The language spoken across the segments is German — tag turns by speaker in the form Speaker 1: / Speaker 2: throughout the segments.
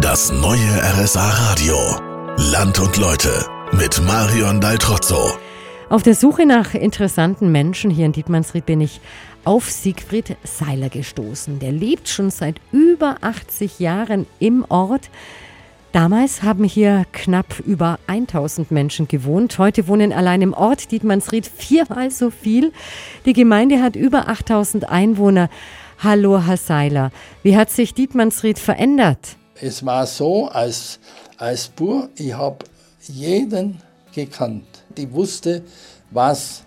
Speaker 1: Das neue RSA Radio. Land und Leute mit Marion Daltrozzo.
Speaker 2: Auf der Suche nach interessanten Menschen hier in Dietmannsried bin ich auf Siegfried Seiler gestoßen. Der lebt schon seit über 80 Jahren im Ort. Damals haben hier knapp über 1000 Menschen gewohnt. Heute wohnen allein im Ort Dietmannsried viermal so viel. Die Gemeinde hat über 8000 Einwohner. Hallo, Herr Seiler. Wie hat sich Dietmannsried verändert?
Speaker 3: Es war so, als, als Bur, ich habe jeden gekannt. Ich wusste, was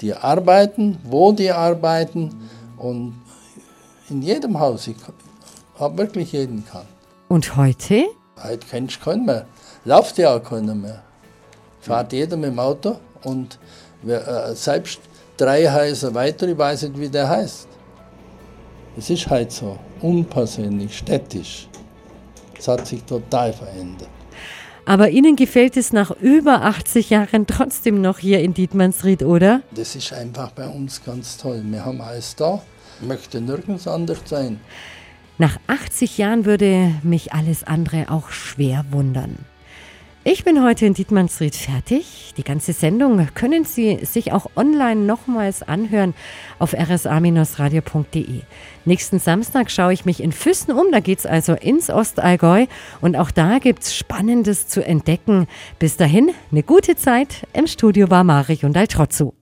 Speaker 3: die arbeiten, wo die arbeiten und in jedem Haus. Ich habe wirklich jeden gekannt.
Speaker 2: Und heute?
Speaker 3: Heute kennst du keinen mehr. Läuft ja auch keiner mehr. Fährt jeder mit dem Auto und wer, äh, selbst drei Häuser weiter, ich weiß nicht, wie der heißt. Es ist halt so, unpersönlich, städtisch. Es hat sich total verändert.
Speaker 2: Aber Ihnen gefällt es nach über 80 Jahren trotzdem noch hier in Dietmannsried, oder?
Speaker 3: Das ist einfach bei uns ganz toll. Wir haben alles da, möchte nirgends anders sein.
Speaker 2: Nach 80 Jahren würde mich alles andere auch schwer wundern. Ich bin heute in Dietmannsried fertig. Die ganze Sendung können Sie sich auch online nochmals anhören auf rsa-radio.de. Nächsten Samstag schaue ich mich in Füssen um. Da geht es also ins Ostallgäu. Und auch da gibt es Spannendes zu entdecken. Bis dahin, eine gute Zeit. Im Studio war Marich und Altrozzo.